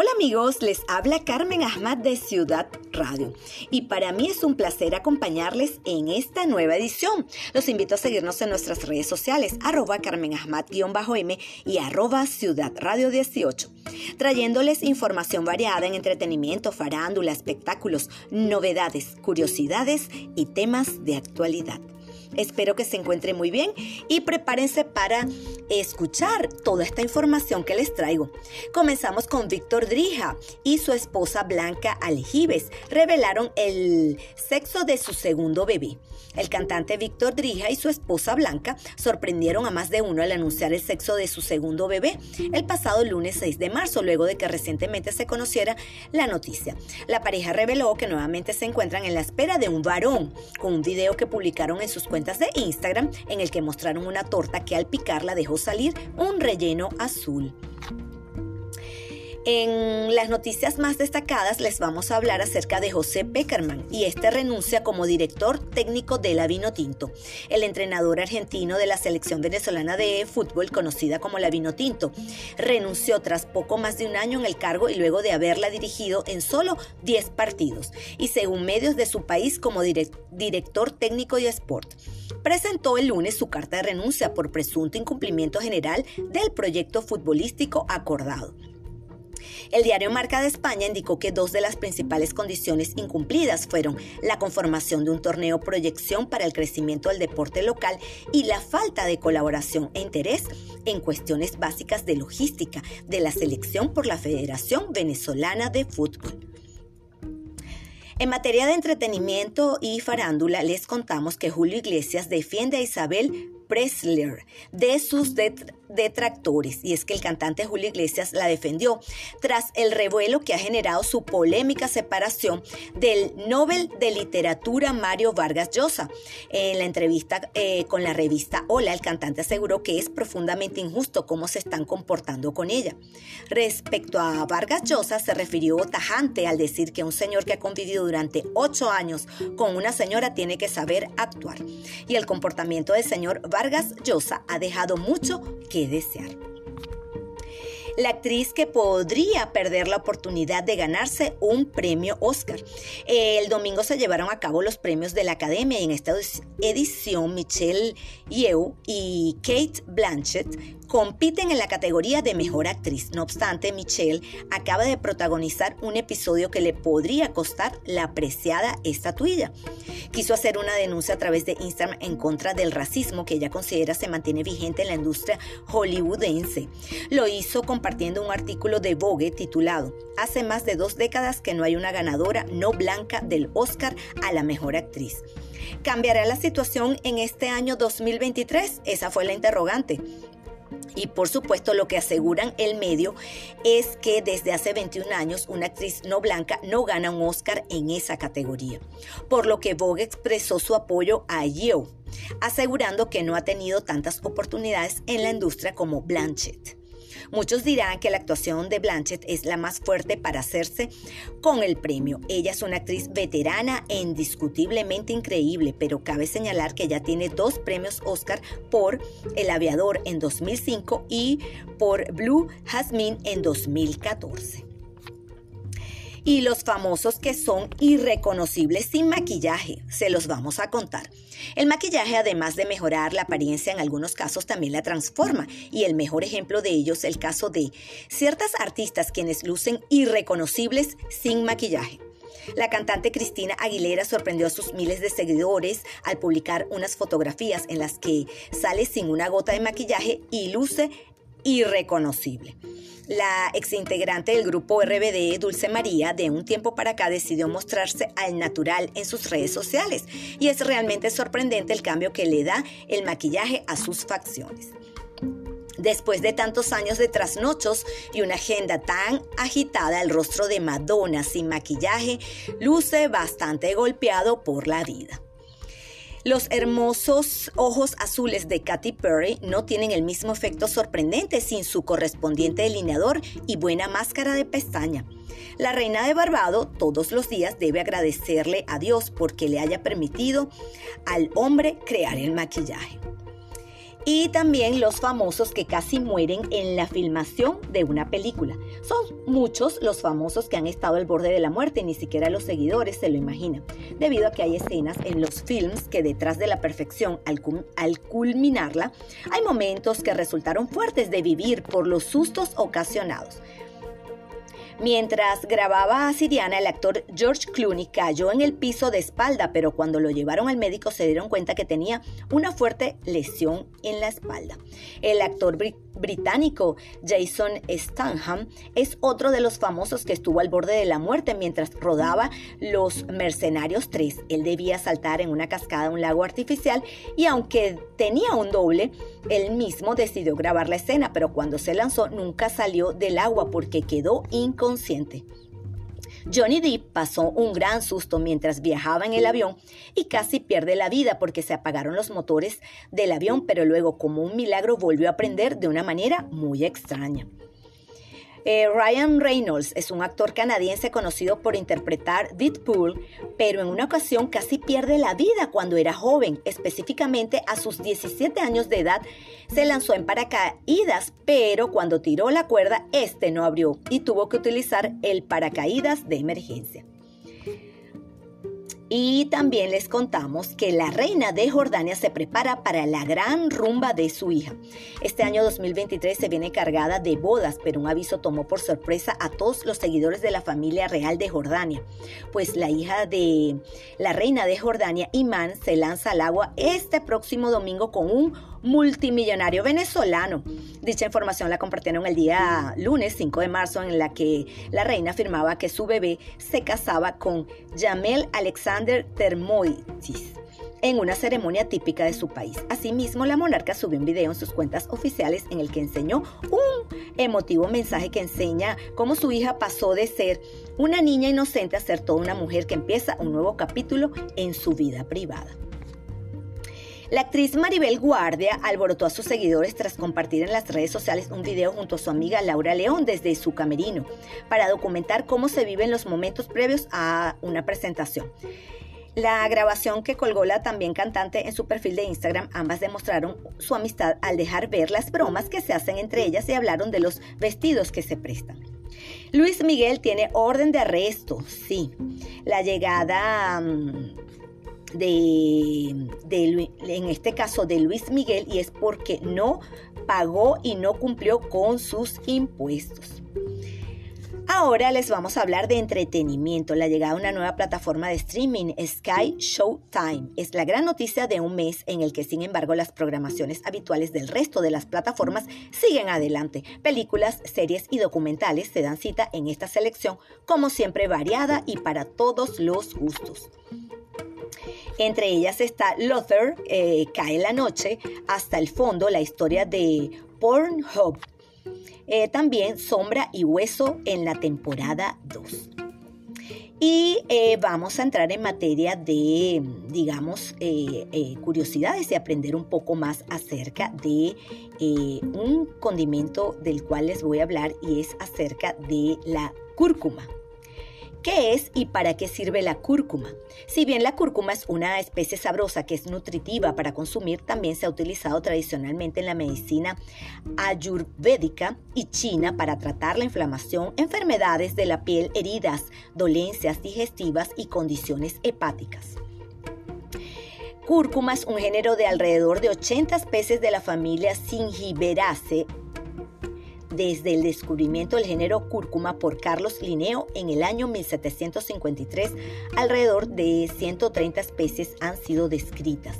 Hola amigos, les habla Carmen Ahmad de Ciudad Radio y para mí es un placer acompañarles en esta nueva edición. Los invito a seguirnos en nuestras redes sociales, arroba Carmen Ahmad-M y arroba Ciudad Radio 18, trayéndoles información variada en entretenimiento, farándula, espectáculos, novedades, curiosidades y temas de actualidad. Espero que se encuentren muy bien y prepárense para escuchar toda esta información que les traigo. Comenzamos con Víctor Drija y su esposa Blanca Aljibes. Revelaron el sexo de su segundo bebé. El cantante Víctor Drija y su esposa Blanca sorprendieron a más de uno al anunciar el sexo de su segundo bebé el pasado lunes 6 de marzo, luego de que recientemente se conociera la noticia. La pareja reveló que nuevamente se encuentran en la espera de un varón, con un video que publicaron en sus cuentas de Instagram en el que mostraron una torta que al picarla dejó salir un relleno azul. En las noticias más destacadas les vamos a hablar acerca de José Peckerman y este renuncia como director técnico de la Tinto. El entrenador argentino de la selección venezolana de fútbol conocida como la Tinto renunció tras poco más de un año en el cargo y luego de haberla dirigido en solo 10 partidos y según medios de su país como director técnico de sport. Presentó el lunes su carta de renuncia por presunto incumplimiento general del proyecto futbolístico acordado. El diario Marca de España indicó que dos de las principales condiciones incumplidas fueron la conformación de un torneo proyección para el crecimiento del deporte local y la falta de colaboración e interés en cuestiones básicas de logística de la selección por la Federación Venezolana de Fútbol. En materia de entretenimiento y farándula, les contamos que Julio Iglesias defiende a Isabel Presler de sus detractores y es que el cantante Julio Iglesias la defendió tras el revuelo que ha generado su polémica separación del Nobel de Literatura Mario Vargas Llosa. En la entrevista eh, con la revista Hola, el cantante aseguró que es profundamente injusto cómo se están comportando con ella. Respecto a Vargas Llosa, se refirió tajante al decir que un señor que ha convivido durante ocho años con una señora tiene que saber actuar. Y el comportamiento del señor Vargas Llosa ha dejado mucho que desear. La actriz que podría perder la oportunidad de ganarse un premio Oscar. El domingo se llevaron a cabo los premios de la Academia y en esta edición Michelle Yeoh y Kate Blanchett compiten en la categoría de mejor actriz. No obstante, Michelle acaba de protagonizar un episodio que le podría costar la apreciada estatuilla. Quiso hacer una denuncia a través de Instagram en contra del racismo que ella considera se mantiene vigente en la industria hollywoodense. Lo hizo compartiendo un artículo de Vogue titulado Hace más de dos décadas que no hay una ganadora no blanca del Oscar a la mejor actriz. ¿Cambiará la situación en este año 2023? Esa fue la interrogante. Y por supuesto lo que aseguran el medio es que desde hace 21 años una actriz no blanca no gana un Oscar en esa categoría, por lo que Vogue expresó su apoyo a Yeoh, asegurando que no ha tenido tantas oportunidades en la industria como Blanchett. Muchos dirán que la actuación de Blanchett es la más fuerte para hacerse con el premio. Ella es una actriz veterana e indiscutiblemente increíble, pero cabe señalar que ya tiene dos premios Oscar por El Aviador en 2005 y por Blue Jasmine en 2014 y los famosos que son irreconocibles sin maquillaje. Se los vamos a contar. El maquillaje, además de mejorar la apariencia, en algunos casos también la transforma. Y el mejor ejemplo de ello es el caso de ciertas artistas quienes lucen irreconocibles sin maquillaje. La cantante Cristina Aguilera sorprendió a sus miles de seguidores al publicar unas fotografías en las que sale sin una gota de maquillaje y luce irreconocible. La exintegrante del grupo RBD, Dulce María, de un tiempo para acá decidió mostrarse al natural en sus redes sociales y es realmente sorprendente el cambio que le da el maquillaje a sus facciones. Después de tantos años de trasnochos y una agenda tan agitada, el rostro de Madonna sin maquillaje luce bastante golpeado por la vida. Los hermosos ojos azules de Katy Perry no tienen el mismo efecto sorprendente sin su correspondiente delineador y buena máscara de pestaña. La reina de Barbado todos los días debe agradecerle a Dios porque le haya permitido al hombre crear el maquillaje. Y también los famosos que casi mueren en la filmación de una película. Son muchos los famosos que han estado al borde de la muerte ni siquiera los seguidores se lo imaginan, debido a que hay escenas en los films que detrás de la perfección, al culminarla, hay momentos que resultaron fuertes de vivir por los sustos ocasionados. Mientras grababa a Siriana, el actor George Clooney cayó en el piso de espalda, pero cuando lo llevaron al médico se dieron cuenta que tenía una fuerte lesión en la espalda. El actor británico Jason Stanham es otro de los famosos que estuvo al borde de la muerte mientras rodaba Los Mercenarios 3. Él debía saltar en una cascada un lago artificial y aunque tenía un doble, él mismo decidió grabar la escena, pero cuando se lanzó nunca salió del agua porque quedó inconsciente. Johnny Depp pasó un gran susto mientras viajaba en el avión y casi pierde la vida porque se apagaron los motores del avión, pero luego como un milagro volvió a prender de una manera muy extraña. Eh, Ryan Reynolds es un actor canadiense conocido por interpretar Deadpool, pero en una ocasión casi pierde la vida cuando era joven. Específicamente a sus 17 años de edad se lanzó en paracaídas, pero cuando tiró la cuerda, este no abrió y tuvo que utilizar el paracaídas de emergencia. Y también les contamos que la reina de Jordania se prepara para la gran rumba de su hija. Este año 2023 se viene cargada de bodas, pero un aviso tomó por sorpresa a todos los seguidores de la familia real de Jordania, pues la hija de la reina de Jordania, Imán, se lanza al agua este próximo domingo con un multimillonario venezolano. Dicha información la compartieron el día lunes 5 de marzo en la que la reina afirmaba que su bebé se casaba con Jamel Alexander Termoitis en una ceremonia típica de su país. Asimismo, la monarca subió un video en sus cuentas oficiales en el que enseñó un emotivo mensaje que enseña cómo su hija pasó de ser una niña inocente a ser toda una mujer que empieza un nuevo capítulo en su vida privada. La actriz Maribel Guardia alborotó a sus seguidores tras compartir en las redes sociales un video junto a su amiga Laura León desde su camerino para documentar cómo se viven los momentos previos a una presentación. La grabación que colgó la también cantante en su perfil de Instagram, ambas demostraron su amistad al dejar ver las bromas que se hacen entre ellas y hablaron de los vestidos que se prestan. Luis Miguel tiene orden de arresto, sí. La llegada... Mm, de, en este caso de Luis Miguel, y es porque no pagó y no cumplió con sus impuestos. Ahora les vamos a hablar de entretenimiento, la llegada de una nueva plataforma de streaming, Sky Showtime. Es la gran noticia de un mes en el que, sin embargo, las programaciones habituales del resto de las plataformas siguen adelante. Películas, series y documentales se dan cita en esta selección, como siempre variada y para todos los gustos. Entre ellas está Luther, eh, Cae la Noche, hasta el fondo la historia de Pornhub. Eh, también Sombra y Hueso en la temporada 2. Y eh, vamos a entrar en materia de, digamos, curiosidades y aprender un poco más acerca de un condimento del cual les voy a hablar y es acerca de la cúrcuma. ¿Qué es y para qué sirve la cúrcuma? Si bien la cúrcuma es una especie sabrosa que es nutritiva para consumir, también se ha utilizado tradicionalmente en la medicina ayurvédica y china para tratar la inflamación, enfermedades de la piel, heridas, dolencias digestivas y condiciones hepáticas. Cúrcuma es un género de alrededor de 80 especies de la familia Singiberaceae desde el descubrimiento del género cúrcuma por Carlos Linneo en el año 1753, alrededor de 130 especies han sido descritas.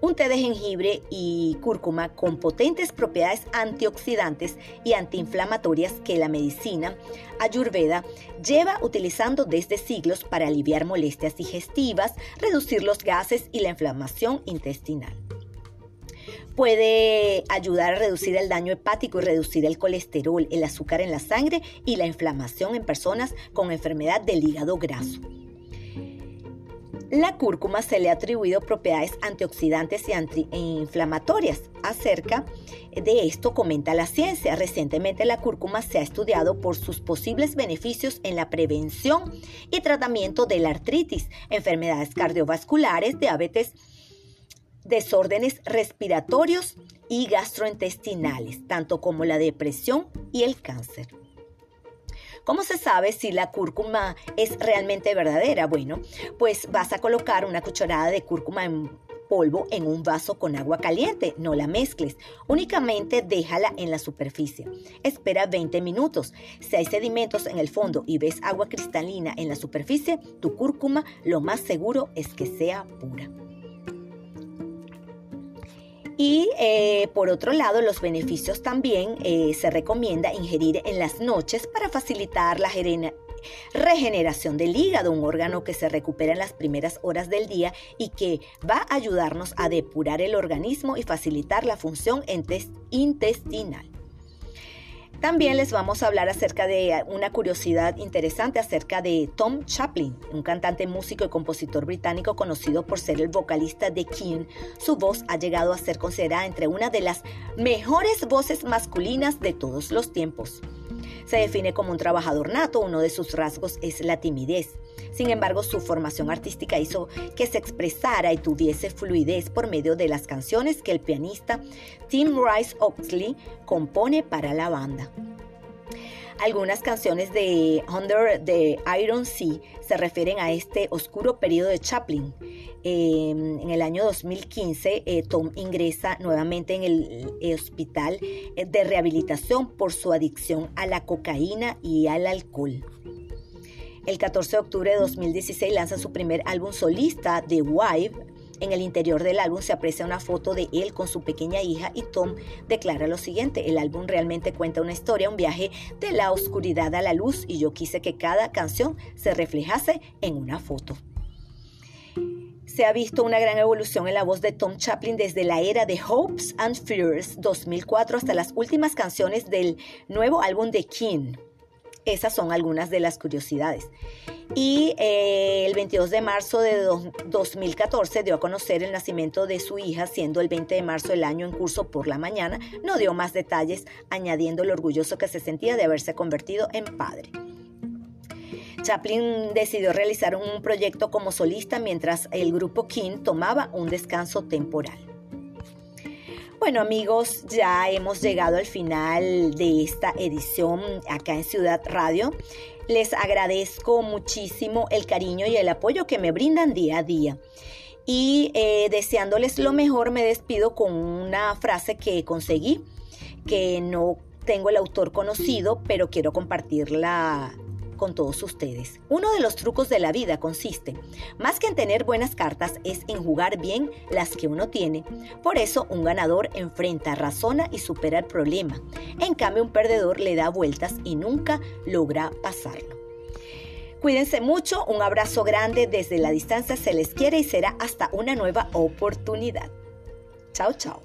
Un té de jengibre y cúrcuma con potentes propiedades antioxidantes y antiinflamatorias que la medicina ayurveda lleva utilizando desde siglos para aliviar molestias digestivas, reducir los gases y la inflamación intestinal puede ayudar a reducir el daño hepático y reducir el colesterol, el azúcar en la sangre y la inflamación en personas con enfermedad del hígado graso. La cúrcuma se le ha atribuido propiedades antioxidantes y antiinflamatorias. Acerca de esto comenta la ciencia. Recientemente la cúrcuma se ha estudiado por sus posibles beneficios en la prevención y tratamiento de la artritis, enfermedades cardiovasculares, diabetes, desórdenes respiratorios y gastrointestinales, tanto como la depresión y el cáncer. ¿Cómo se sabe si la cúrcuma es realmente verdadera? Bueno, pues vas a colocar una cucharada de cúrcuma en polvo en un vaso con agua caliente. No la mezcles. Únicamente déjala en la superficie. Espera 20 minutos. Si hay sedimentos en el fondo y ves agua cristalina en la superficie, tu cúrcuma lo más seguro es que sea pura. Y eh, por otro lado, los beneficios también eh, se recomienda ingerir en las noches para facilitar la regeneración del hígado, un órgano que se recupera en las primeras horas del día y que va a ayudarnos a depurar el organismo y facilitar la función intestinal. También les vamos a hablar acerca de una curiosidad interesante acerca de Tom Chaplin, un cantante, músico y compositor británico conocido por ser el vocalista de King. Su voz ha llegado a ser considerada entre una de las mejores voces masculinas de todos los tiempos. Se define como un trabajador nato, uno de sus rasgos es la timidez. Sin embargo, su formación artística hizo que se expresara y tuviese fluidez por medio de las canciones que el pianista Tim Rice Oxley compone para la banda. Algunas canciones de Under the Iron Sea se refieren a este oscuro periodo de Chaplin. Em, en el año 2015, eh, Tom ingresa nuevamente en el eh, hospital eh, de rehabilitación por su adicción a la cocaína y al alcohol. El 14 de octubre de 2016 lanza su primer álbum solista, The Wife. En el interior del álbum se aprecia una foto de él con su pequeña hija y Tom declara lo siguiente, el álbum realmente cuenta una historia, un viaje de la oscuridad a la luz y yo quise que cada canción se reflejase en una foto. Se ha visto una gran evolución en la voz de Tom Chaplin desde la era de Hopes and Fears 2004 hasta las últimas canciones del nuevo álbum de King. Esas son algunas de las curiosidades. Y eh, el 22 de marzo de 2014 dio a conocer el nacimiento de su hija, siendo el 20 de marzo del año en curso por la mañana. No dio más detalles, añadiendo lo orgulloso que se sentía de haberse convertido en padre. Chaplin decidió realizar un proyecto como solista mientras el grupo King tomaba un descanso temporal. Bueno amigos, ya hemos llegado al final de esta edición acá en Ciudad Radio. Les agradezco muchísimo el cariño y el apoyo que me brindan día a día. Y eh, deseándoles lo mejor, me despido con una frase que conseguí, que no tengo el autor conocido, pero quiero compartirla con todos ustedes. Uno de los trucos de la vida consiste, más que en tener buenas cartas, es en jugar bien las que uno tiene. Por eso un ganador enfrenta, razona y supera el problema. En cambio un perdedor le da vueltas y nunca logra pasarlo. Cuídense mucho, un abrazo grande desde la distancia se les quiere y será hasta una nueva oportunidad. Chao, chao.